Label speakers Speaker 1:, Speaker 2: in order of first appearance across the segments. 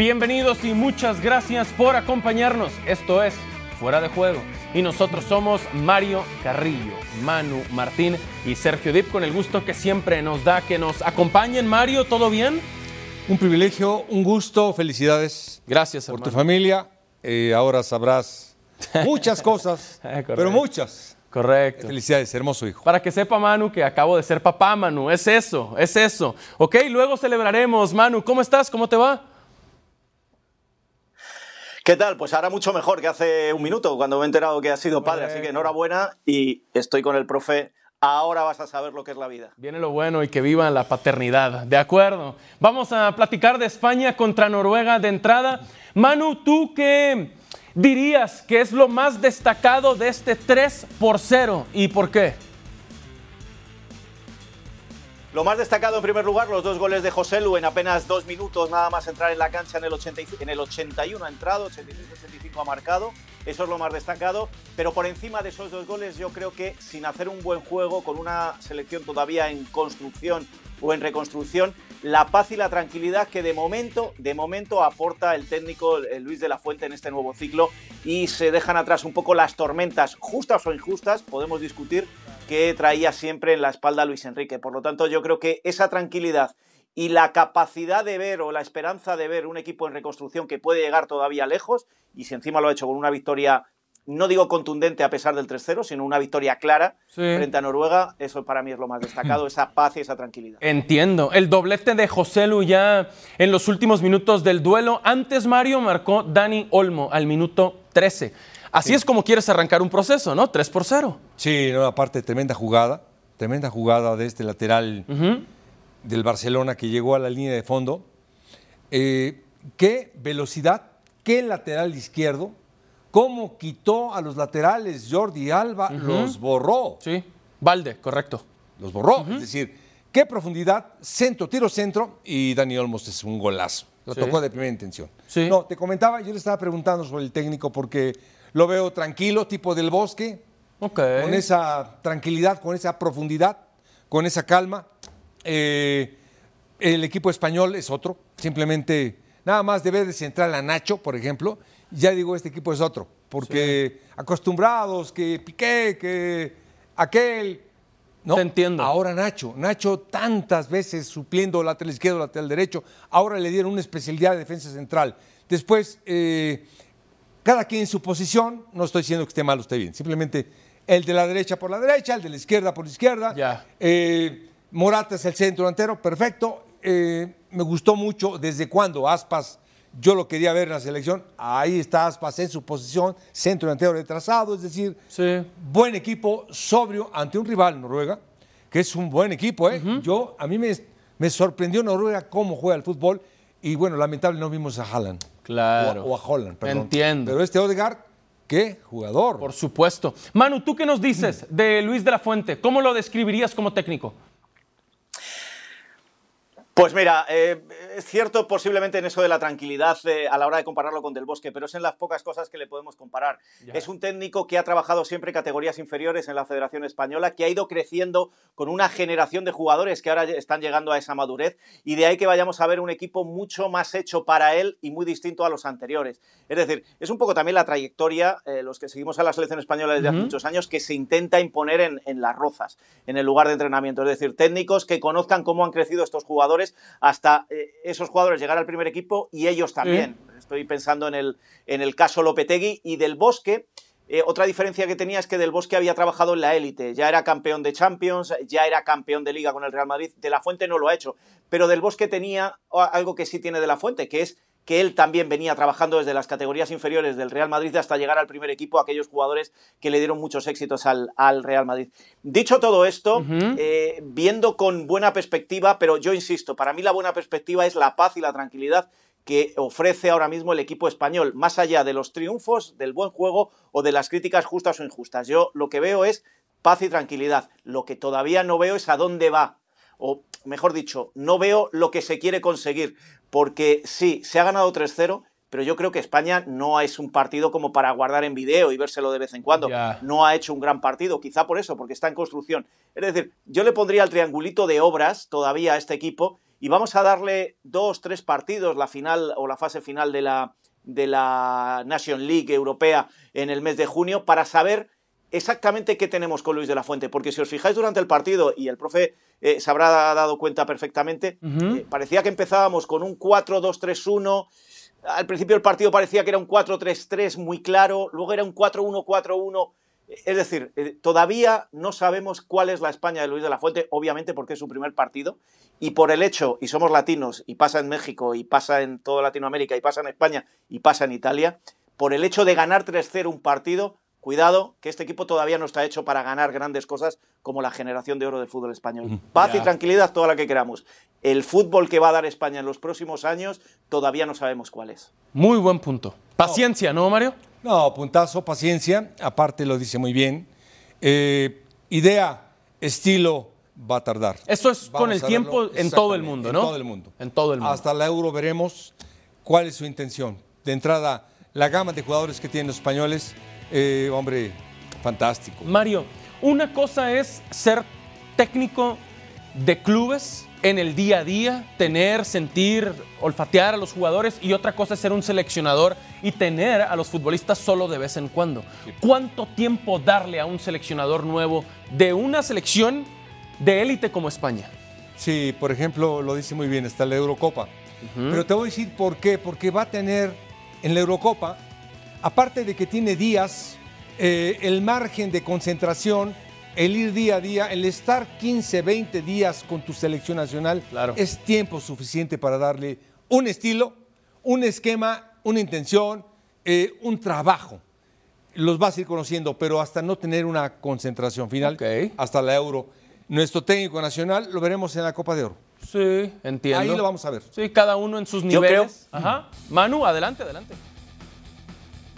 Speaker 1: Bienvenidos y muchas gracias por acompañarnos. Esto es Fuera de Juego. Y nosotros somos Mario Carrillo, Manu Martín y Sergio Dip con el gusto que siempre nos da que nos acompañen. Mario, ¿todo bien?
Speaker 2: Un privilegio, un gusto, felicidades.
Speaker 1: Gracias,
Speaker 2: Por tu familia. Eh, ahora sabrás muchas cosas,
Speaker 1: Eh,
Speaker 2: pero muchas.
Speaker 1: Correcto.
Speaker 2: Felicidades, hermoso hijo.
Speaker 1: Para que sepa Manu que acabo de ser papá, Manu. Es eso, es eso. Ok, luego celebraremos. Manu, ¿cómo estás? ¿Cómo te va?
Speaker 3: ¿Qué tal? Pues ahora mucho mejor que hace un minuto, cuando me he enterado que has sido padre. Así que enhorabuena y estoy con el profe. Ahora vas a saber lo que es la vida.
Speaker 1: Viene lo bueno y que viva la paternidad. De acuerdo. Vamos a platicar de España contra Noruega de entrada. Manu, ¿tú qué dirías que es lo más destacado de este 3 por 0 y por qué?
Speaker 3: Lo más destacado en primer lugar, los dos goles de José Lu en apenas dos minutos, nada más entrar en la cancha en el, 80 y- en el 81 ha entrado, 85-85 ha marcado, eso es lo más destacado, pero por encima de esos dos goles yo creo que sin hacer un buen juego, con una selección todavía en construcción o en reconstrucción, la paz y la tranquilidad que de momento, de momento aporta el técnico eh, Luis de la Fuente en este nuevo ciclo y se dejan atrás un poco las tormentas, justas o injustas, podemos discutir, que traía siempre en la espalda Luis Enrique. Por lo tanto, yo creo que esa tranquilidad y la capacidad de ver o la esperanza de ver un equipo en reconstrucción que puede llegar todavía lejos, y si encima lo ha hecho con una victoria, no digo contundente a pesar del 3-0, sino una victoria clara
Speaker 1: Sí.
Speaker 3: frente a Noruega, eso para mí es lo más destacado, esa paz y esa tranquilidad.
Speaker 1: Entiendo. El doblete de José Lu ya en los últimos minutos del duelo. Antes Mario marcó Dani Olmo al minuto 13. Así es como quieres arrancar un proceso, ¿no? 3 por 0.
Speaker 2: Sí, no, aparte, tremenda jugada. Tremenda jugada de este lateral del Barcelona que llegó a la línea de fondo. Eh, qué velocidad, qué lateral izquierdo. Cómo quitó a los laterales Jordi Alba, los borró.
Speaker 1: Sí. Valde, correcto.
Speaker 2: los borró. Es decir, qué profundidad, centro, tiro centro y Dani Olmos es un golazo. Lo
Speaker 1: Sí.
Speaker 2: tocó de primera intención.
Speaker 1: Sí.
Speaker 2: No, te comentaba, yo le estaba preguntando sobre el técnico porque lo veo tranquilo, tipo del bosque,
Speaker 1: Ok.
Speaker 2: con esa tranquilidad, con esa profundidad, con esa calma. Eh, el equipo español es otro, simplemente nada más debe de centrar a Nacho, por ejemplo, ya digo, este equipo es otro, porque acostumbrados que Piqué, que aquel, no,
Speaker 1: Te entiendo.
Speaker 2: Ahora Nacho, Nacho tantas veces supliendo lateral izquierdo, lateral derecho, ahora le dieron una especialidad de defensa central. Después, eh, cada quien en su posición, no estoy diciendo que esté mal o esté bien, simplemente el de la derecha por la derecha, el de la izquierda por la izquierda.
Speaker 1: Ya.
Speaker 2: Eh, Morata es el centro delantero, perfecto. Eh, me gustó mucho desde cuando Aspas, yo lo quería ver en la selección, ahí está Aspas en su posición, centro delantero retrasado, es decir,
Speaker 1: Sí.
Speaker 2: buen equipo, sobrio ante un rival, Noruega, que es un buen equipo. ¿eh? Yo, a mí me, me sorprendió Noruega cómo juega el fútbol y bueno, lamentable no vimos a Haaland.
Speaker 1: Claro.
Speaker 2: O, a- o a Holland, perdón.
Speaker 1: Entiendo.
Speaker 2: Pero este Odegaard, qué jugador.
Speaker 1: Por supuesto. Manu, ¿tú qué nos dices de Luis de la Fuente? ¿Cómo lo describirías como técnico?
Speaker 3: Pues mira, eh, es cierto posiblemente en eso de la tranquilidad eh, a la hora de compararlo con Del Bosque, pero es en las pocas cosas que le podemos comparar.
Speaker 1: Ya.
Speaker 3: Es un técnico que ha trabajado siempre categorías inferiores en la Federación Española, que ha ido creciendo con una generación de jugadores que ahora están llegando a esa madurez y de ahí que vayamos a ver un equipo mucho más hecho para él y muy distinto a los anteriores. Es decir, es un poco también la trayectoria, eh, los que seguimos a la selección española desde hace muchos años, que se intenta imponer en, en las rozas, en el lugar de entrenamiento. Es decir, técnicos que conozcan cómo han crecido estos jugadores hasta eh, esos jugadores llegar al primer equipo y ellos también. Estoy pensando en el, en el caso Lopetegui y del Bosque. Eh, otra diferencia que tenía es que Del Bosque había trabajado en la élite, ya era campeón de Champions, ya era campeón de liga con el Real Madrid, De la Fuente no lo ha hecho, pero Del Bosque tenía algo que sí tiene De la Fuente, que es que él también venía trabajando desde las categorías inferiores del Real Madrid hasta llegar al primer equipo, aquellos jugadores que le dieron muchos éxitos al, al Real Madrid. Dicho todo esto, eh, viendo con buena perspectiva, pero yo insisto, para mí la buena perspectiva es la paz y la tranquilidad que ofrece ahora mismo el equipo español, más allá de los triunfos, del buen juego o de las críticas justas o injustas. Yo lo que veo es paz y tranquilidad. Lo que todavía no veo es a dónde va, o mejor dicho, no veo lo que se quiere conseguir, porque sí, se ha ganado 3-0, pero yo creo que España no es un partido como para guardar en video y vérselo de vez en cuando. No ha hecho un gran partido, quizá por eso, porque está en construcción. Es decir, yo le pondría el triangulito de obras todavía a este equipo y vamos a darle dos, tres partidos, la final o la fase final de la, de la Nation League europea en el mes de junio, para saber exactamente qué tenemos con Luis de la Fuente, porque si os fijáis durante el partido, y el profe eh, se habrá dado cuenta perfectamente, eh, parecía que empezábamos con un 4-2-3-1, al principio del partido parecía que era un 4-3-3 muy claro, luego era un 4-1-4-1, es decir, eh, todavía no sabemos cuál es la España de Luis de la Fuente, obviamente porque es su primer partido, y por el hecho, y somos latinos, y pasa en México, y pasa en toda Latinoamérica, y pasa en España, y pasa en Italia, por el hecho de ganar 3-0 un partido, Cuidado, que este equipo todavía no está hecho para ganar grandes cosas como la generación de oro del fútbol español. Paz y tranquilidad, toda la que queramos. El fútbol que va a dar España en los próximos años todavía no sabemos cuál es.
Speaker 1: Muy buen punto. Paciencia, ¿no, Mario?
Speaker 2: No, puntazo, paciencia. Aparte lo dice muy bien. Eh, idea, estilo, va a tardar.
Speaker 1: Esto es con el tiempo en todo el mundo, ¿no?
Speaker 2: En todo el mundo.
Speaker 1: En todo el mundo.
Speaker 2: Hasta la Euro veremos cuál es su intención. De entrada, la gama de jugadores que tienen los españoles eh, hombre, fantástico.
Speaker 1: Mario, una cosa es ser técnico de clubes en el día a día, tener, sentir, olfatear a los jugadores y otra cosa es ser un seleccionador y tener a los futbolistas solo de vez en cuando. ¿Cuánto tiempo darle a un seleccionador nuevo de una selección de élite como España?
Speaker 2: Sí, por ejemplo, lo dice muy bien, está la Eurocopa. Pero te voy a decir por qué, porque va a tener en la Eurocopa aparte de que tiene días, eh, el margen de concentración, el ir día a día, el estar 15, 20 días con tu selección nacional, es tiempo suficiente para darle un estilo, un esquema, una intención, eh, un trabajo. Los vas a ir conociendo, pero hasta no tener una concentración final, hasta la Euro. Nuestro técnico nacional lo veremos en la Copa de Oro.
Speaker 1: Sí, entiendo.
Speaker 2: Ahí lo vamos a ver.
Speaker 1: Sí, cada uno en sus niveles. Ajá. Manu, adelante, adelante.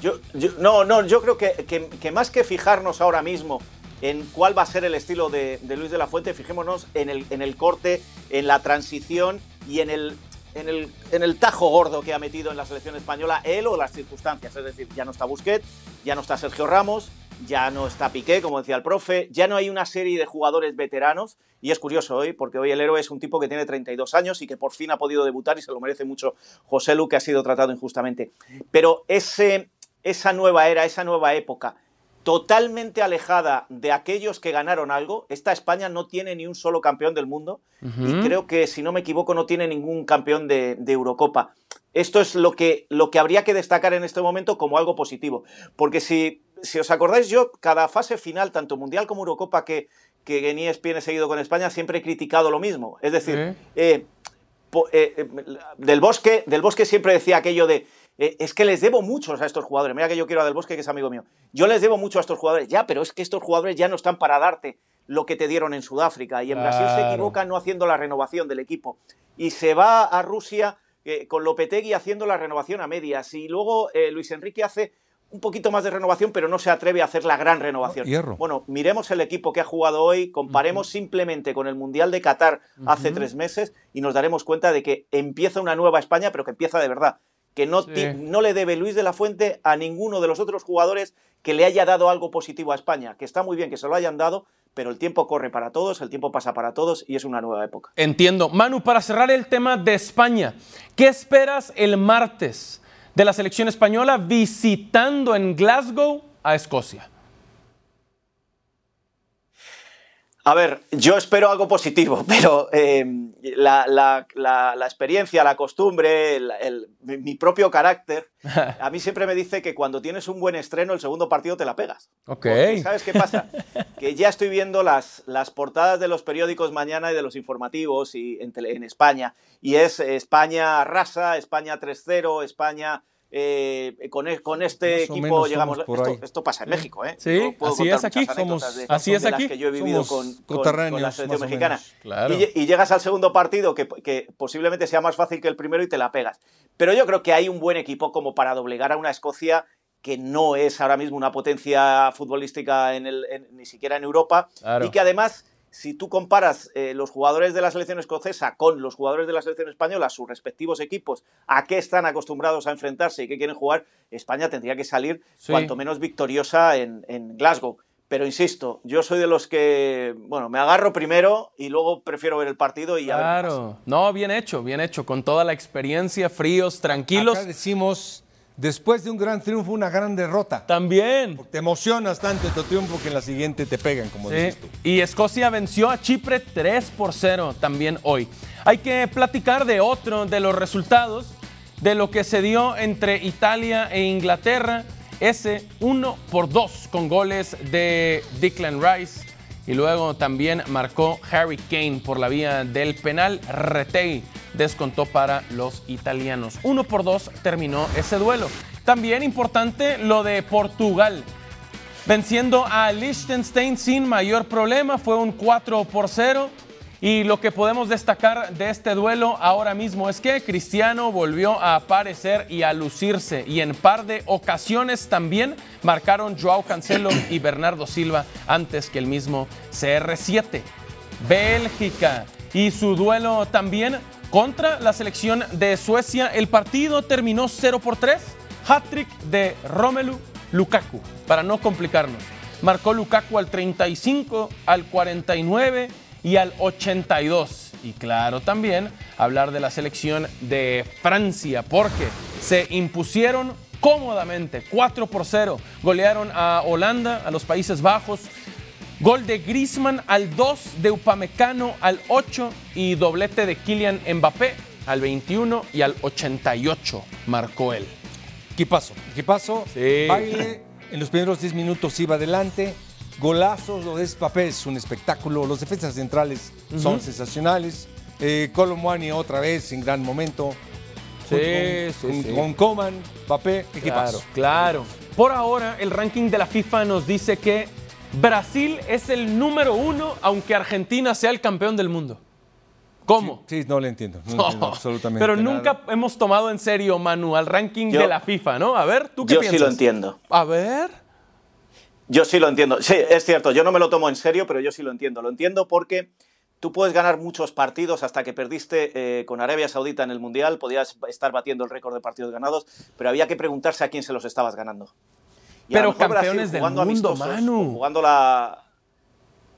Speaker 3: Yo, no, no, yo creo que, más que fijarnos ahora mismo en cuál va a ser el estilo de, Luis de la Fuente, fijémonos en el, en el corte, en la transición y en el, en el, tajo gordo que ha metido en la selección española él o las circunstancias. Es decir, ya no está Busquets, ya no está Sergio Ramos, ya no está Piqué, como decía el profe, ya no hay una serie de jugadores veteranos. Y es curioso hoy, porque hoy el héroe es un tipo que tiene 32 años y que por fin ha podido debutar y se lo merece mucho José Lu, que ha sido tratado injustamente. Pero ese, esa nueva era, esa nueva época, totalmente alejada de aquellos que ganaron algo. Esta España no tiene ni un solo campeón del mundo y creo que, si no me equivoco, no tiene ningún campeón de, Eurocopa. Esto es lo que, lo que habría que destacar en este momento como algo positivo. Porque si, si os acordáis, yo cada fase final, tanto Mundial como Eurocopa que, que en ESPN he seguido con España, siempre he criticado lo mismo. Es decir, eh, eh, eh, del, bosque, del Bosque siempre decía aquello de eh, es que les debo muchos a estos jugadores. Mira que yo quiero a Del Bosque, que es amigo mío. Yo les debo mucho a estos jugadores. Ya, pero es que estos jugadores ya no están para darte lo que te dieron en Sudáfrica. Y en Brasil se equivocan no haciendo la renovación del equipo. Y se va a Rusia eh, con Lopetegui haciendo la renovación a medias. Y luego eh, Luis Enrique hace un poquito más de renovación, pero no se atreve a hacer la gran renovación. Bueno, miremos el equipo que ha jugado hoy, comparemos simplemente con el Mundial de Qatar hace tres meses y nos daremos cuenta de que empieza una nueva España, pero que empieza de verdad que no, no, le debe Luis de la Fuente a ninguno de los otros jugadores que le haya dado algo positivo a España, que está muy bien que se lo hayan dado, pero el tiempo corre para todos, el tiempo pasa para todos y es una nueva época.
Speaker 1: Entiendo. Manu, para cerrar el tema de España, ¿qué esperas el martes de la selección española visitando en Glasgow a Escocia?
Speaker 3: A ver, yo espero algo positivo, pero eh, la, experiencia, la costumbre, mi propio carácter, a mí siempre me dice que cuando tienes un buen estreno, el segundo partido te la pegas.
Speaker 1: Ok.
Speaker 3: ¿Sabes qué pasa? que ya estoy viendo las, las portadas de los periódicos mañana y de los informativos y en, en España, y es España arrasa, España 3-0, España eh, con, e, con, este equipo llegamos. Esto, esto, pasa en México, ¿eh?
Speaker 1: Sí, así es aquí. Somos, así es aquí.
Speaker 3: que yo he vivido con, la selección mexicana. Y, llegas al segundo partido que, que, posiblemente sea más fácil que el primero y te la pegas. Pero yo creo que hay un buen equipo como para doblegar a una Escocia que no es ahora mismo una potencia futbolística en el, ni siquiera en Europa y que además si tú comparas eh, los jugadores de la selección escocesa con los jugadores de la selección española, sus respectivos equipos, a qué están acostumbrados a enfrentarse y qué quieren jugar, España tendría que salir cuanto menos victoriosa en, Glasgow. pero insisto, yo soy de los que, bueno, me agarro primero y luego prefiero ver el partido y ya
Speaker 1: Claro, no, bien hecho, bien hecho, con toda la experiencia, fríos, tranquilos.
Speaker 2: Acá decimos, después de un gran triunfo, una gran derrota.
Speaker 1: También.
Speaker 2: Te emocionas tanto tu triunfo que en la siguiente te pegan, como
Speaker 1: Sí.
Speaker 2: dices tú.
Speaker 1: Y Escocia venció a Chipre 3 por 0 también hoy. Hay que platicar de otro de los resultados, de lo que se dio entre Italia e Inglaterra. Ese 1 por 2 con goles de Declan Rice. Y luego también marcó Harry Kane por la vía del penal. Retei descontó para los italianos. 1 por 2 terminó ese duelo. También importante lo de Portugal venciendo a Liechtenstein sin mayor problema. Fue un 4 por 0. Y lo que podemos destacar de este duelo ahora mismo es que Cristiano volvió a aparecer y a lucirse. Y en par de ocasiones también marcaron Joao Cancelo y Bernardo Silva antes que el mismo CR7. Bélgica y su duelo también contra la selección de Suecia. El partido terminó 0 por 3. Hat-trick de Romelu Lukaku, para no complicarnos. Marcó Lukaku al 35, al 49 y al 82. Y claro, también hablar de la selección de Francia, porque se impusieron cómodamente 4 por 0. Golearon a Holanda, a los Países Bajos. Gol de Griezmann al 2, de Upamecano al 8 y doblete de Kylian Mbappé al 21 y al 88 marcó él.
Speaker 2: Equipazo, equipazo,
Speaker 1: Sí.
Speaker 2: baile, en los primeros 10 minutos iba adelante, golazos, lo de Mbappé es un espectáculo, los defensas centrales son sensacionales, eh, Colomwani otra vez en gran momento,
Speaker 1: Sí,
Speaker 2: con,
Speaker 1: sí,
Speaker 2: con-
Speaker 1: sí.
Speaker 2: con Coman, Mbappé, equipazo.
Speaker 1: Claro, claro. Por ahora, el ranking de la FIFA nos dice que Brasil es el número uno, aunque Argentina sea el campeón del mundo. ¿Cómo?
Speaker 2: Sí, no le entiendo, no entiendo absolutamente
Speaker 1: Pero
Speaker 2: nada.
Speaker 1: nunca hemos tomado en serio, Manu, al ranking
Speaker 3: Yo-
Speaker 1: de la FIFA, ¿no? A ver, ¿tú qué
Speaker 3: Yo
Speaker 1: piensas?
Speaker 3: sí lo entiendo.
Speaker 1: A ver.
Speaker 3: Yo sí lo entiendo. Sí, es cierto, yo no me lo tomo en serio, pero yo sí lo entiendo. Lo entiendo porque tú puedes ganar muchos partidos hasta que perdiste eh, con Arabia Saudita en el Mundial, podías estar batiendo el récord de partidos ganados, pero había que preguntarse a quién se los estabas ganando.
Speaker 1: Pero campeones del mundo, Manu.
Speaker 3: Jugando la,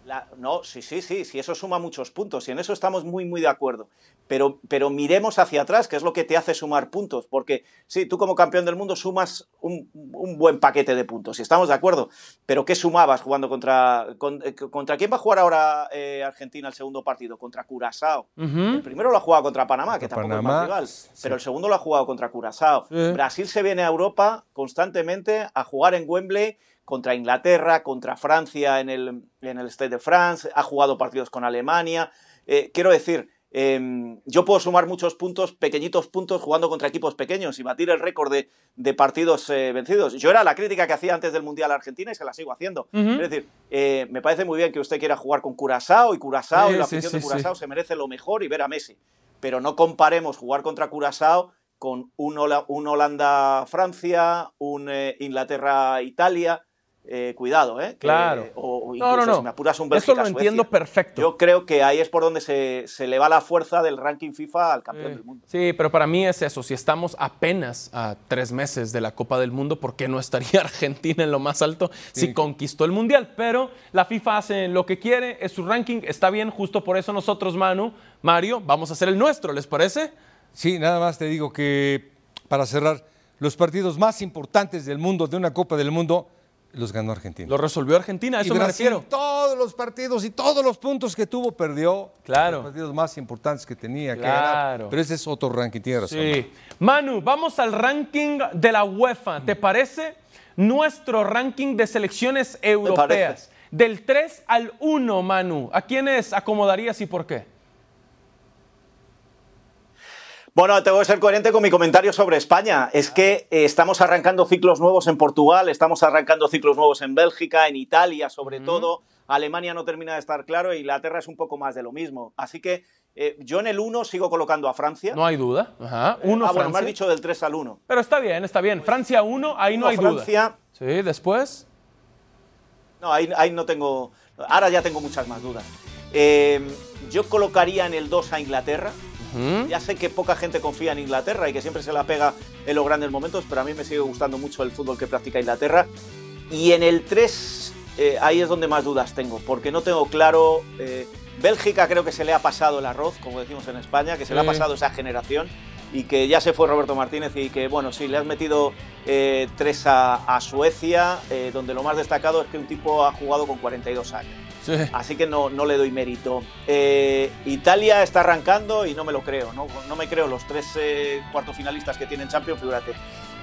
Speaker 3: la- No, sí, sí, sí, sí, eso suma muchos puntos y en eso estamos muy, muy de acuerdo. Pero, pero miremos hacia atrás, que es lo que te hace sumar puntos, porque sí, tú como campeón del mundo sumas un, un buen paquete de puntos, y estamos de acuerdo. Pero ¿qué sumabas jugando contra... con- eh, ¿Contra quién va a jugar ahora eh, Argentina el segundo partido? Contra Curazao. El primero lo ha jugado contra Panamá, que tampoco
Speaker 2: Panamá,
Speaker 3: es más rival,
Speaker 2: sí.
Speaker 3: pero el segundo lo ha jugado contra Curazao. Brasil se viene a Europa constantemente a jugar en Wembley contra Inglaterra, contra Francia en el, en el Stade de France, ha jugado partidos con Alemania. Eh, quiero decir, eh, yo puedo sumar muchos puntos, pequeñitos puntos, jugando contra equipos pequeños y batir el récord de, de partidos eh, vencidos. Yo era la crítica que hacía antes del Mundial a Argentina y se la sigo haciendo. Es decir, eh, me parece muy bien que usted quiera jugar con Curazao y Curazao
Speaker 1: Sí,
Speaker 3: y la afición
Speaker 1: sí,
Speaker 3: de. Curazao se merece lo mejor y ver a Messi. Pero no comparemos jugar contra Curazao con un, Hola- un Holanda-Francia, un eh, Inglaterra-Italia. Eh, cuidado, ¿eh? Que-
Speaker 1: Claro.
Speaker 3: o, o
Speaker 1: No, no, no.
Speaker 3: si me apuras un
Speaker 1: Eso lo entiendo perfecto.
Speaker 3: Yo creo que ahí es por donde se, se le va la fuerza del ranking FIFA al campeón del mundo.
Speaker 1: Sí, pero para mí es eso. Si estamos apenas a tres meses de la Copa del Mundo, ¿por qué no estaría Argentina en lo más alto si conquistó el Mundial? Pero la FIFA hace lo que quiere, es su ranking, está bien. Justo por eso nosotros, Manu, Mario, vamos a hacer el nuestro, ¿les parece?
Speaker 2: Sí, nada más te digo que para cerrar, los partidos más importantes del mundo, de una Copa del Mundo, los ganó Argentina.
Speaker 1: Lo resolvió Argentina, a
Speaker 2: y
Speaker 1: eso me
Speaker 2: Brasil,
Speaker 1: refiero.
Speaker 2: todos los partidos y todos los puntos que tuvo, perdió.
Speaker 1: Claro.
Speaker 2: Los partidos más importantes que tenía que
Speaker 1: Claro.
Speaker 2: ganar. Pero ese es otro ranking, tiene razón.
Speaker 1: Sí. Manu, vamos al ranking de la UEFA. ¿Te parece? Nuestro ranking de selecciones europeas. Del 3 al 1, Manu. ¿A quiénes acomodarías y por qué?
Speaker 3: Bueno, tengo que ser coherente con mi comentario sobre España. Es que eh, estamos arrancando ciclos nuevos en Portugal, estamos arrancando ciclos nuevos en Bélgica, en Italia sobre todo. Alemania no termina de estar claro e Inglaterra es un poco más de lo mismo. Así que eh, yo en el 1 sigo colocando a Francia.
Speaker 1: No hay duda. Ajá. Uno
Speaker 3: ah, bueno, me has dicho del 3 al 1.
Speaker 1: Pero está bien, está bien. Francia 1, ahí no
Speaker 3: Uno
Speaker 1: hay duda.
Speaker 3: Francia,
Speaker 1: Sí, después.
Speaker 3: No, ahí, ahí no tengo. Ahora ya tengo muchas más dudas. Eh, yo colocaría en el 2 a Inglaterra. Ya sé que poca gente confía en Inglaterra y que siempre se la pega en los grandes momentos, pero a mí me sigue gustando mucho el fútbol que practica Inglaterra. Y en el 3 eh, ahí es donde más dudas tengo, porque no tengo claro. eh, Bélgica creo que se le ha pasado el arroz, como decimos en España, que se le ha pasado esa generación y que ya se fue Roberto Martínez y que, bueno, sí, le has metido eh, tres a, a Suecia, eh, donde lo más destacado es que un tipo ha jugado con 42 años.
Speaker 1: Sí.
Speaker 3: Así que no, no le doy mérito. Eh, Italia está arrancando y no me lo creo, no, no me creo los tres eh, cuartos finalistas que tienen Champions, fíjate.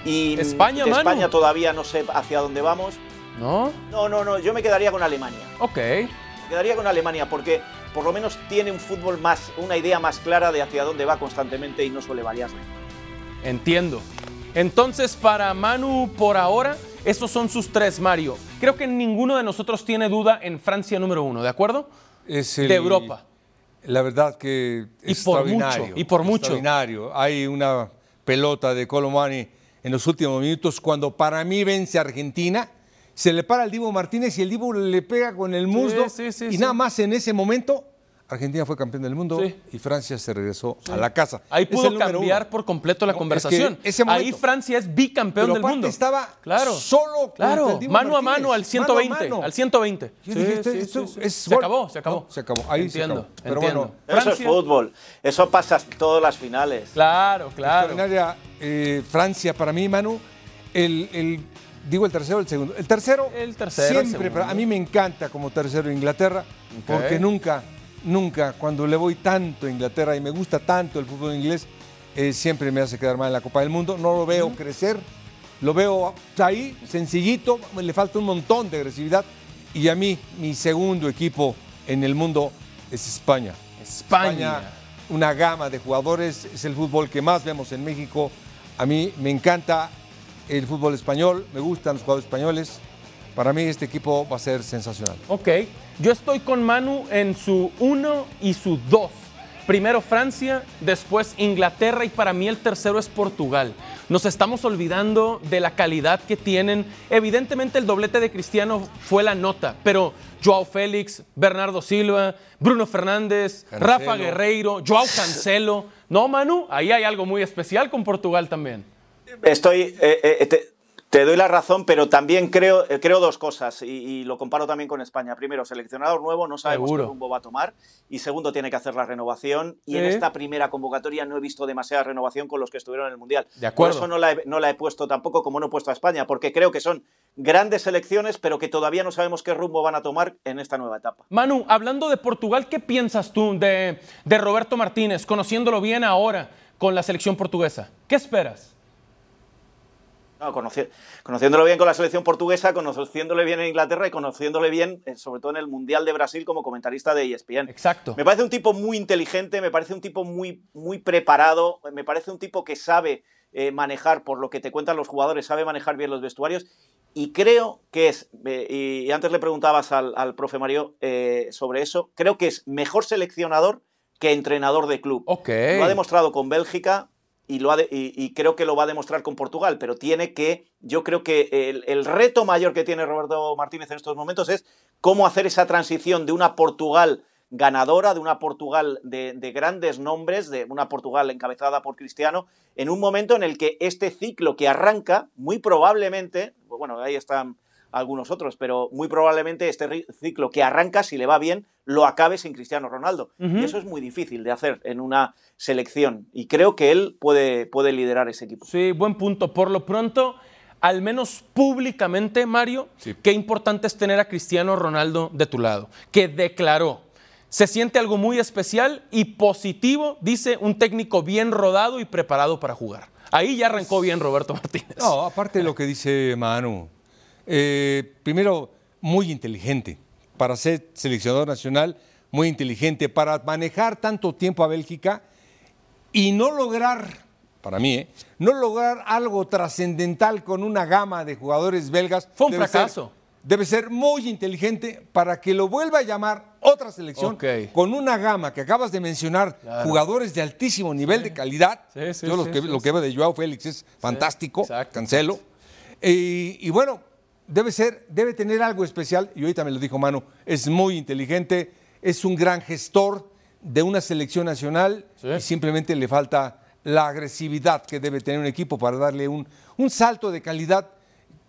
Speaker 3: Y mm,
Speaker 1: España,
Speaker 3: de
Speaker 1: Manu.
Speaker 3: España todavía no sé hacia dónde vamos.
Speaker 1: ¿No?
Speaker 3: No, no, no, yo me quedaría con Alemania.
Speaker 1: Ok.
Speaker 3: Me quedaría con Alemania porque por lo menos tiene un fútbol más, una idea más clara de hacia dónde va constantemente y no suele variarse.
Speaker 1: Entiendo. Entonces, para Manu, por ahora, esos son sus tres, Mario. Creo que ninguno de nosotros tiene duda en Francia número uno, ¿de acuerdo?
Speaker 2: Es el-
Speaker 1: De Europa.
Speaker 2: La verdad que
Speaker 1: Y por mucho,
Speaker 2: extraordinario,
Speaker 1: y por mucho.
Speaker 2: Extraordinario. Hay una pelota de Colomani en los últimos minutos cuando para mí vence Argentina. Se le para al Divo Martínez y el Divo le pega con el muslo.
Speaker 1: sí, sí,
Speaker 2: y
Speaker 1: sí.
Speaker 2: nada más en ese momento, Argentina fue campeón del mundo
Speaker 1: Sí.
Speaker 2: y Francia se regresó a la casa.
Speaker 1: Ahí pudo
Speaker 2: el
Speaker 1: cambiar
Speaker 2: uno.
Speaker 1: por completo la
Speaker 2: No, es que
Speaker 1: conversación.
Speaker 2: ese momento-
Speaker 1: Ahí Francia es bicampeón
Speaker 2: Pero
Speaker 1: del mundo.
Speaker 2: estaba
Speaker 1: claro.
Speaker 2: solo
Speaker 1: claro.
Speaker 2: el
Speaker 1: mano a mano al 120,
Speaker 2: Mano a mano.
Speaker 1: al 120.
Speaker 2: Yo
Speaker 1: Sí,
Speaker 2: dije, esto-
Speaker 1: sí,
Speaker 2: esto
Speaker 1: sí, sí.
Speaker 2: es
Speaker 1: se acabó, se acabó.
Speaker 2: No, se acabó, ahí se
Speaker 1: entiendo,
Speaker 2: acabó. Pero
Speaker 1: entiendo.
Speaker 2: bueno,
Speaker 3: Eso es fútbol, eso pasa todas las finales.
Speaker 1: Claro, claro.
Speaker 2: Extraordinaria eh, Francia para mí, Manu. El, el- digo el tercero o el segundo. El tercero,
Speaker 1: El tercero, el
Speaker 2: siempre, para- a mí me encanta como tercero Inglaterra, porque nunca, nunca, cuando le voy tanto a Inglaterra y me gusta tanto el fútbol inglés, eh, siempre me hace quedar mal en la Copa del Mundo. No lo veo crecer, lo veo ahí, sencillito, le falta un montón de agresividad. Y a mí, mi segundo equipo en el mundo es España.
Speaker 1: España.
Speaker 2: una gama de jugadores, es el fútbol que más vemos en México. A mí me encanta el fútbol español, me gustan los jugadores españoles. Para mí este equipo va a ser sensacional.
Speaker 1: Ok, yo estoy con Manu en su 1 y su 2. Primero Francia, después Inglaterra y para mí el tercero es Portugal. Nos estamos olvidando de la calidad que tienen. Evidentemente el doblete de Cristiano fue la nota, pero Joao Félix, Bernardo Silva, Bruno Fernández,
Speaker 2: Cancelo.
Speaker 1: Rafa Guerreiro, Joao Cancelo. No, Manu, ahí hay algo muy especial con Portugal también.
Speaker 3: Estoy, eh, eh, te, te doy la razón, pero también creo, eh, creo dos cosas y, y lo comparo también con España. Primero, seleccionador nuevo, no sabemos
Speaker 1: Seguro.
Speaker 3: qué rumbo va a tomar. Y segundo, tiene que hacer la renovación. Y en esta primera convocatoria no he visto demasiada renovación con los que estuvieron en el Mundial.
Speaker 1: De acuerdo.
Speaker 3: Por eso no la, he, no la he puesto tampoco como no he puesto a España, porque creo que son grandes selecciones, pero que todavía no sabemos qué rumbo van a tomar en esta nueva etapa.
Speaker 1: Manu, hablando de Portugal, ¿qué piensas tú de, de Roberto Martínez, conociéndolo bien ahora con la selección portuguesa? ¿Qué esperas?
Speaker 3: No, conoci- conociéndolo bien con la selección portuguesa, conociéndole bien en Inglaterra y conociéndole bien, eh, sobre todo en el Mundial de Brasil, como comentarista de ESPN.
Speaker 1: Exacto.
Speaker 3: Me parece un tipo muy inteligente, me parece un tipo muy, muy preparado, me parece un tipo que sabe eh, manejar, por lo que te cuentan los jugadores, sabe manejar bien los vestuarios. Y creo que es, eh, y, antes le preguntabas al, al profe Mario eh, sobre eso, creo que es mejor seleccionador que entrenador de club.
Speaker 1: Ok.
Speaker 3: Lo ha demostrado con Bélgica y, creo que lo va a demostrar con Portugal, pero tiene que, yo creo que el, reto mayor que tiene Roberto Martínez en estos momentos es cómo hacer esa transición de una Portugal ganadora, de una Portugal de grandes nombres, de una Portugal encabezada por Cristiano, en un momento en el que este ciclo que arranca, muy probablemente, bueno, ahí están algunos otros, pero muy probablemente este ciclo que arranca, si le va bien, lo acabe sin Cristiano Ronaldo.
Speaker 1: Ujú.
Speaker 3: Y eso es muy difícil de hacer en una selección. Y creo que él puede, puede liderar ese equipo.
Speaker 1: Sí, buen punto. Por lo pronto, al menos públicamente, Mario,
Speaker 2: Sí.
Speaker 1: qué importante es tener a Cristiano Ronaldo de tu lado, que declaró. Se siente algo muy especial y positivo, dice un técnico bien rodado y preparado para jugar. Ahí ya arrancó bien Roberto Martínez.
Speaker 2: No, aparte de lo que dice Manu, eh, primero, muy inteligente. Para ser seleccionador nacional, muy inteligente. Para manejar tanto tiempo a Bélgica y no lograr, para mí, ¿eh? no lograr algo trascendental con una gama de jugadores belgas.
Speaker 1: Fue un
Speaker 2: debe
Speaker 1: fracaso.
Speaker 2: ser- debe ser muy inteligente para que lo vuelva a llamar otra selección con una gama que acabas de mencionar,
Speaker 1: Claro.
Speaker 2: jugadores de altísimo nivel de calidad.
Speaker 1: Sí, sí,
Speaker 2: Yo lo que, lo que veo de Joao Félix es fantástico,
Speaker 1: exacto,
Speaker 2: Cancelo. Y bueno, debe ser, debe tener algo especial, y ahorita me lo dijo Manu, es muy inteligente, es un gran gestor de una selección nacional
Speaker 1: Sí.
Speaker 2: y simplemente le falta la agresividad que debe tener un equipo para darle un, un salto de calidad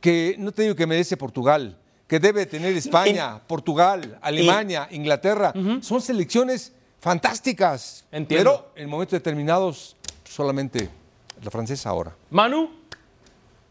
Speaker 2: que no te digo que merece Portugal, que debe tener España, Portugal, Alemania, Inglaterra. Son selecciones fantásticas.
Speaker 1: Entiendo.
Speaker 2: Pero en momentos determinados solamente la francesa ahora.
Speaker 1: Manu,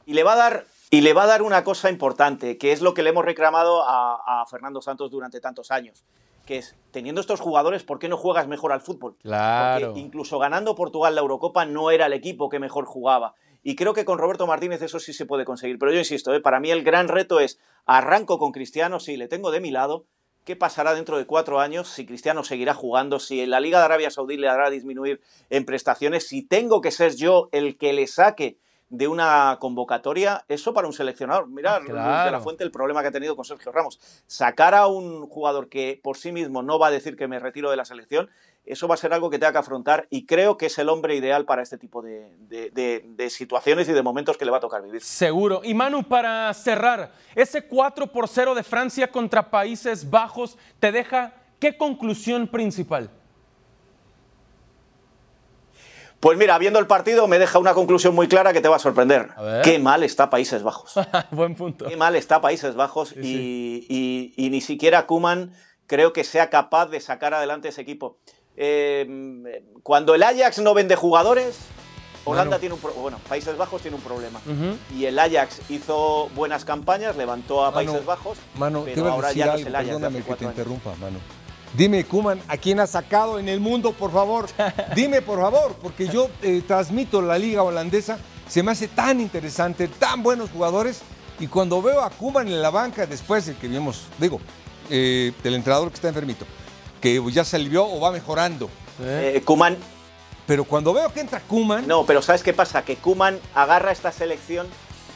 Speaker 3: Y le va a dar, y le va a dar una cosa importante, que es lo que le hemos reclamado a, a Fernando Santos durante tantos años, que es, teniendo estos jugadores, ¿por qué no juegas mejor al fútbol?
Speaker 1: Claro.
Speaker 3: Porque incluso ganando Portugal la Eurocopa no era el equipo que mejor jugaba. Y creo que con Roberto Martínez eso sí se puede conseguir. Pero yo insisto, ¿eh? para mí el gran reto es, arranco con Cristiano, sí, le tengo de mi lado, ¿Qué pasará dentro de cuatro años? Si Cristiano seguirá jugando, si en la Liga de Arabia Saudí le hará disminuir en prestaciones, si tengo que ser yo el que le saque de una convocatoria, eso para un seleccionador. Mira, Luis de la. Fuente, el problema que ha tenido con Sergio Ramos. Sacar a un jugador que por sí mismo no va a decir que me retiro de la selección, eso va a ser algo que tenga que afrontar y creo que es el hombre ideal para este tipo de, de- de- de situaciones y de momentos que le va a tocar vivir.
Speaker 1: seguro. Y Manu, para cerrar, ese 4 por 0 de Francia contra Países Bajos te deja qué conclusión principal?
Speaker 3: Pues mira, viendo el partido me deja una conclusión muy clara que te va a sorprender.
Speaker 1: A.
Speaker 3: Qué mal está Países Bajos.
Speaker 1: Buen punto.
Speaker 3: Qué mal está Países Bajos y, y- y ni siquiera Kuman creo que sea capaz de sacar adelante ese equipo. Eh, cuando el Ajax no vende jugadores, Holanda tiene un pro- bueno, Países Bajos tiene un problema. Y el Ajax hizo buenas campañas, levantó a Países Bajos, pero ahora ya no es el Ajax. de
Speaker 2: perdóname
Speaker 3: hace
Speaker 2: que te interrumpa. Dime, Kuman, ¿a quién has sacado en el mundo, por favor? Dime, por favor, porque yo eh, transmito la liga holandesa, se me hace tan interesante, tan buenos jugadores, y cuando veo a Kuman en la banca, después de que vimos, digo, eh, del entrenador que está enfermito, que ya se alivió o va mejorando,
Speaker 3: Eh, Koeman
Speaker 2: pero cuando veo que entra Kuman,
Speaker 3: No, pero ¿sabes qué pasa? Que Kuman agarra esta selección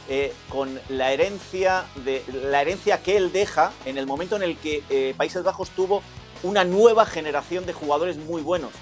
Speaker 3: eh, con la herencia, de, la herencia que él deja en el momento en el que eh, Países Bajos tuvo una nueva generación de jugadores muy buenos.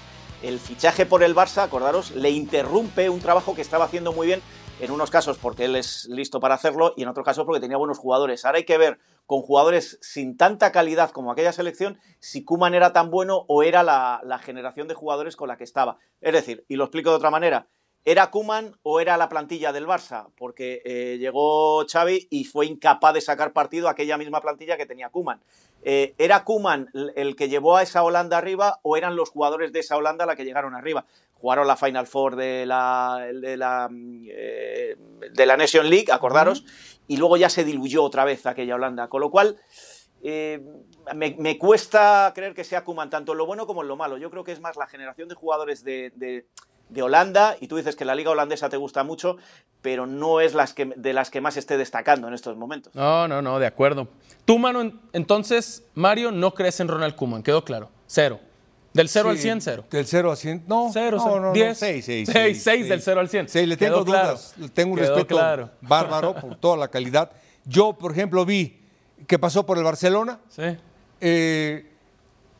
Speaker 3: El fichaje por el Barça, acordaros, le interrumpe un trabajo que estaba haciendo muy bien, en unos casos porque él es listo para hacerlo y en otros casos porque tenía buenos jugadores. Ahora hay que ver con jugadores sin tanta calidad como aquella selección si Kuman era tan bueno o era la, generación de jugadores con la que estaba. Es decir, y lo explico de otra manera, ¿Era Kuman o era la plantilla del Barça? Porque eh, llegó Xavi y fue incapaz de sacar partido a aquella misma plantilla que tenía Kuman. Eh, ¿Era Kuman el que llevó a esa Holanda arriba o eran los jugadores de esa Holanda la que llegaron arriba? Jugaron la Final Four de la, de la, eh, de la Nation League, acordaros, y luego ya se diluyó otra vez aquella Holanda. Con lo cual, eh, me, me cuesta creer que sea Kuman tanto en lo bueno como en lo malo. Yo creo que es más la generación de jugadores de, de- de Holanda, y tú dices que la liga holandesa te gusta mucho, pero no es las que, de las que más esté destacando en estos momentos.
Speaker 1: No, no, no, de acuerdo. Tú, Manu, en- entonces, Mario, no crees en Ronald Koeman, quedó claro. Cero. Del 0 al
Speaker 2: Sí,
Speaker 1: 100, cero.
Speaker 2: Del 0 al 100, no.
Speaker 1: Cero,
Speaker 2: no,
Speaker 1: cero.
Speaker 2: no, no,
Speaker 1: Diez.
Speaker 2: seis, seis,
Speaker 1: Seis, seis del cero al cien.
Speaker 2: Sí, le tengo
Speaker 1: Quedó claro.
Speaker 2: dudas, le tengo un
Speaker 1: Quedó
Speaker 2: respeto
Speaker 1: claro.
Speaker 2: bárbaro por toda la calidad. Yo, por ejemplo, vi que pasó por el Barcelona
Speaker 1: Sí.
Speaker 2: eh,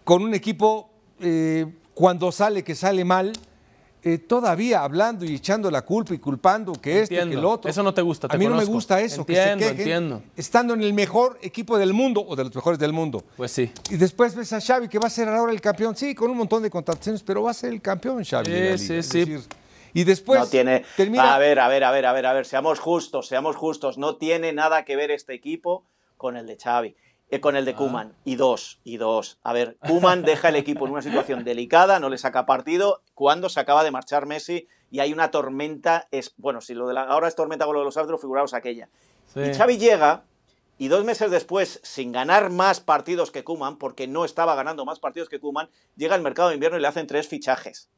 Speaker 2: con un equipo, eh, cuando sale, que sale mal, eh, todavía hablando y echando la culpa y culpando que este, que
Speaker 1: Entiendo.
Speaker 2: el otro.
Speaker 1: Eso no te gusta, te
Speaker 2: A mí no me
Speaker 1: conozco.
Speaker 2: gusta eso, que
Speaker 1: Entiendo,
Speaker 2: se quejen
Speaker 1: entiendo.
Speaker 2: estando en el mejor equipo del mundo o de los mejores del mundo.
Speaker 1: Pues sí.
Speaker 2: Y después ves a Xavi que va a ser ahora el campeón, sí, con un montón de contrataciones, pero va a ser el campeón Xavi. de la
Speaker 1: Sí,
Speaker 2: liga.
Speaker 1: sí,
Speaker 2: Es
Speaker 1: sí.
Speaker 2: decir, y después
Speaker 3: no tiene.
Speaker 2: termina.
Speaker 3: A ver, a ver, a ver, a ver, a ver. Seamos justos, seamos justos. No tiene nada que ver este equipo con el de Xavi, con el de Kuman. Y dos, y dos. A ver, Kuman deja el equipo en una situación delicada, no le saca partido cuando se acaba de marchar Messi y hay una tormenta. Es, bueno, si lo de la, ahora es tormenta con lo de los árbitros, figuraos aquella.
Speaker 1: Sí.
Speaker 3: Y Xavi llega y dos meses después, sin ganar más partidos que Kuman, porque no estaba ganando más partidos que Kuman, llega al mercado de invierno y le hacen tres fichajes.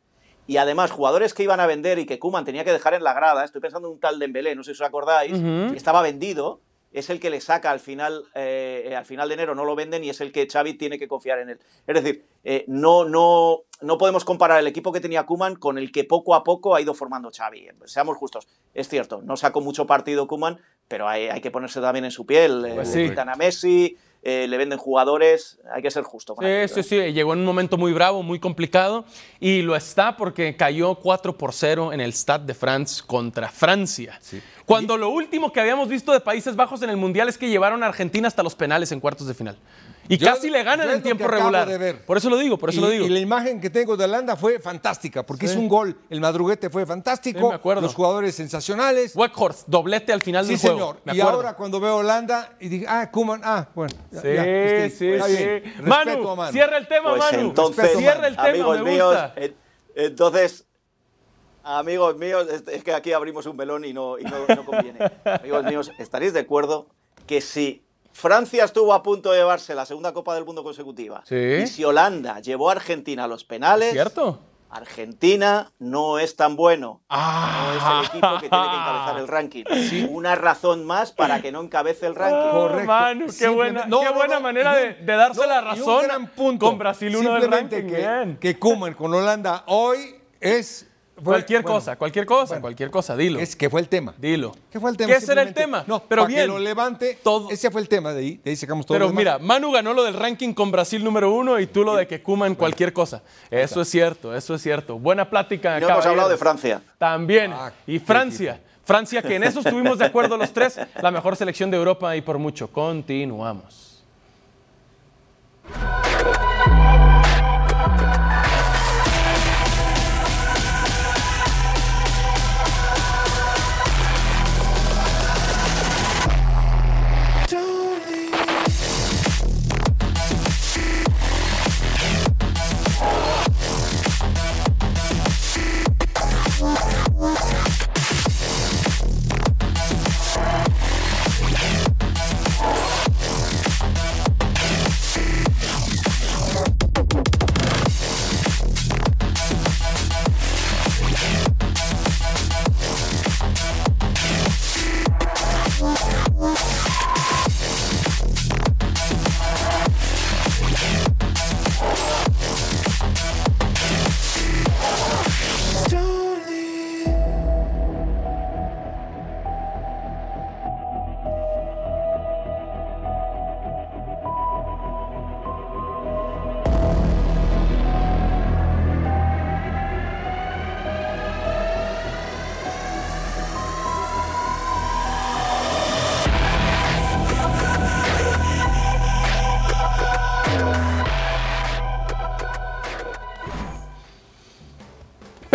Speaker 3: Y además, jugadores que iban a vender y que Kuman tenía que dejar en la grada, estoy pensando en un tal Dembélé, no sé si os acordáis, que estaba vendido, es el que le saca al final, eh, eh, al final de enero, no lo venden y es el que Xavi tiene que confiar en él. Es decir, eh, no, no, no podemos comparar el equipo que tenía Kuman con el que poco a poco ha ido formando Xavi. Seamos justos, es cierto, no sacó mucho partido Kuman, pero hay, hay que ponerse también en su piel.
Speaker 1: Pues sí.
Speaker 3: quitan a Messi, eh, le venden jugadores, hay que ser justo. con
Speaker 1: Sí, sí,
Speaker 3: ¿eh?
Speaker 1: sí, llegó en un momento muy bravo, muy complicado y lo está porque cayó 4 por 0 en el Stade de France contra Francia. Cuando lo último que habíamos visto de Países Bajos en el Mundial es que llevaron a Argentina hasta los penales en cuartos de final. Y
Speaker 2: Yo-
Speaker 1: casi le ganan en tiempo regular.
Speaker 2: de ver.
Speaker 1: Por eso lo digo, por eso
Speaker 2: y,
Speaker 1: lo digo.
Speaker 2: y la imagen que tengo de Holanda fue fantástica, porque
Speaker 1: Sí.
Speaker 2: es un gol. El madruguete fue fantástico.
Speaker 1: Sí, me acuerdo.
Speaker 2: Los jugadores sensacionales.
Speaker 1: Weghorst, doblete al final
Speaker 2: Sí,
Speaker 1: del juego.
Speaker 2: señor.
Speaker 1: me
Speaker 2: Y ahora cuando veo Holanda y digo, ah, Kuman, ah, bueno. ya-
Speaker 1: Sí,
Speaker 2: ya, este,
Speaker 1: sí,
Speaker 2: está bien.
Speaker 1: Manu,
Speaker 2: a Manu.
Speaker 1: cierra el tema,
Speaker 3: Pues
Speaker 1: Manu.
Speaker 3: entonces,
Speaker 1: cierra el tema,
Speaker 3: amigos
Speaker 1: me
Speaker 3: míos,
Speaker 1: gusta.
Speaker 3: eh, entonces, amigos míos, es, es que aquí abrimos un melón y no, y no, no conviene. amigos míos, ¿estaréis de acuerdo que si Francia estuvo a punto de llevarse la segunda Copa del Mundo consecutiva
Speaker 1: Sí.
Speaker 3: y si Holanda llevó a Argentina a los penales,
Speaker 1: ¿Cierto?
Speaker 3: Argentina no es tan bueno.
Speaker 1: Ah.
Speaker 3: No es el equipo que tiene que encabezar el ranking. Una razón más para que no encabece el ranking.
Speaker 2: Correcto.
Speaker 1: Manu, qué buena,
Speaker 2: no,
Speaker 1: qué
Speaker 2: no,
Speaker 1: buena
Speaker 2: no,
Speaker 1: manera de, de darse
Speaker 2: no,
Speaker 1: la
Speaker 2: y un
Speaker 1: razón
Speaker 2: gran punto.
Speaker 1: con Brasil uno del
Speaker 2: Simplemente
Speaker 1: ranking.
Speaker 2: que,
Speaker 1: Bien.
Speaker 2: que Koeman con Holanda hoy es... fue-
Speaker 1: cualquier
Speaker 2: bueno,
Speaker 1: cosa, cualquier cosa,
Speaker 2: bueno,
Speaker 1: cualquier cosa, dilo.
Speaker 2: Es que fue el tema.
Speaker 1: Dilo.
Speaker 2: ¿Qué fue el tema?
Speaker 1: ¿Qué será el tema?
Speaker 2: No,
Speaker 1: pero
Speaker 2: para
Speaker 1: bien.
Speaker 2: que lo levante,
Speaker 1: Todo-
Speaker 2: ese fue el tema de ahí, de ahí sacamos todo
Speaker 1: Pero
Speaker 2: lo demás.
Speaker 1: mira, Manu ganó lo del ranking con Brasil número uno y tú lo de que Kuman cualquier cosa. Eso es cierto, eso es cierto. Buena plática.
Speaker 3: Y no hemos hablado de. Francia.
Speaker 1: También.
Speaker 2: Ah,
Speaker 1: y Francia. Francia, que en eso estuvimos de acuerdo los tres, la mejor selección de Europa y por mucho. Continuamos.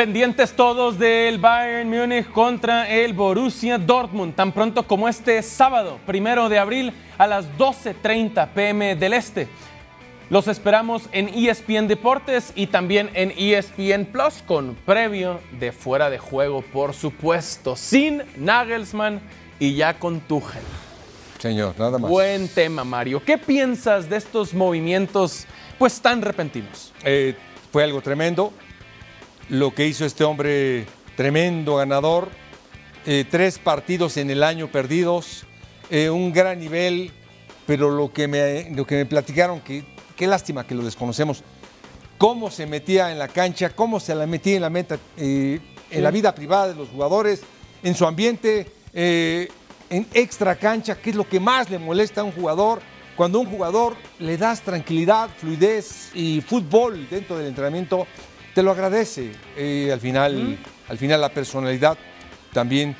Speaker 1: Pendientes todos del Bayern Múnich contra el Borussia Dortmund, tan pronto como este sábado, primero de abril, a las 12.30 pm del Este. Los esperamos en ESPN Deportes y también en ESPN Plus con previo de fuera de juego, por supuesto, sin Nagelsmann y ya con Tuchel.
Speaker 2: Señor, nada más.
Speaker 1: Buen tema, Mario. ¿Qué piensas de estos movimientos pues tan repentinos?
Speaker 2: Eh, fue algo tremendo. Lo que hizo este hombre, tremendo ganador. Eh, tres partidos en el año perdidos. eh, un gran nivel. Pero lo que me, lo que me platicaron, que, qué lástima que lo desconocemos. Cómo se metía en la cancha, cómo se la metía en la meta, eh, en la vida privada de los jugadores, en su ambiente, en extra cancha, que es lo que más le molesta a un jugador. Cuando a un jugador le das tranquilidad, fluidez y fútbol dentro del entrenamiento, te lo agradece. Eh, al, final, al final la personalidad también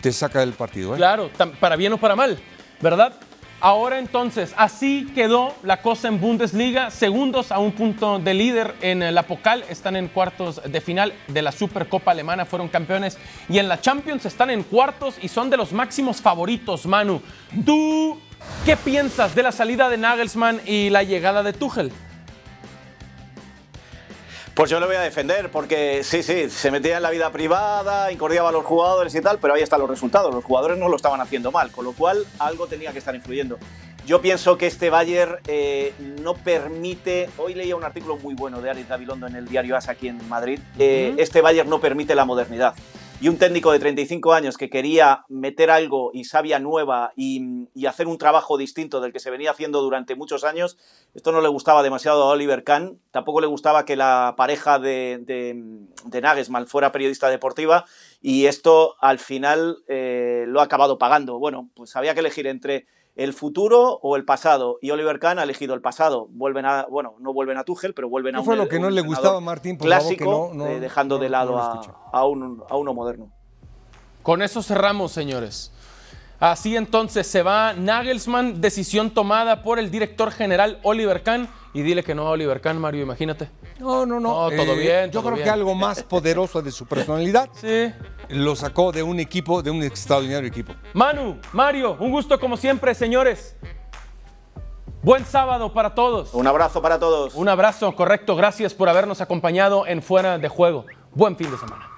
Speaker 2: te saca del partido. ¿eh?
Speaker 1: Claro, para bien o para mal, ¿verdad? Ahora entonces, así quedó la cosa en Bundesliga, segundos a un punto de líder en la Pokal, están en cuartos de final de la Supercopa Alemana, fueron campeones, y en la Champions están en cuartos y son de los máximos favoritos, Manu. ¿Tú qué piensas de la salida de Nagelsmann y la llegada de Tuchel?
Speaker 3: Pues yo le voy a defender porque sí, sí, se metía en la vida privada, incordiaba a los jugadores y tal, pero ahí están los resultados. Los jugadores no lo estaban haciendo mal, con lo cual algo tenía que estar influyendo. Yo pienso que este Bayern eh, no permite. Hoy leía un artículo muy bueno de Aris Gabilondo en el diario AS aquí en Madrid. Eh, Este Bayern no permite la modernidad. Y un técnico de 35 años que quería meter algo y savia nueva y, hacer un trabajo distinto del que se venía haciendo durante muchos años, esto no le gustaba demasiado a Oliver Kahn. Tampoco le gustaba que la pareja de, de, de Nagelsmann fuera periodista deportiva. Y esto al final eh, lo ha acabado pagando. Bueno, pues había que elegir entre el futuro o el pasado. Y Oliver Kahn ha elegido el pasado. Vuelven a, bueno, no vuelven a Tuchel, pero vuelven a
Speaker 2: ¿Qué
Speaker 3: un
Speaker 2: fue lo que no le gustaba a Martín? Por favor, que
Speaker 3: clásico,
Speaker 2: no- no-
Speaker 3: eh, dejando
Speaker 2: no-
Speaker 3: de lado a,
Speaker 2: escuché.
Speaker 3: a un- a uno moderno.
Speaker 1: Con eso cerramos, señores. Así entonces se va Nagelsmann, decisión tomada por el director general Oliver Kahn. Y dile que no a Oliver Kahn, Mario, imagínate.
Speaker 2: No, no, no.
Speaker 1: No, todo bien,
Speaker 2: Yo
Speaker 1: todo
Speaker 2: creo
Speaker 1: bien.
Speaker 2: que algo más poderoso de su personalidad
Speaker 1: Sí.
Speaker 2: lo sacó de un equipo, de un extraordinario equipo.
Speaker 1: Manu, Mario, un gusto como siempre, señores. Buen sábado para todos.
Speaker 3: Un abrazo para todos.
Speaker 1: Un abrazo, correcto. Gracias por habernos acompañado en Fuera de Juego. Buen fin de semana.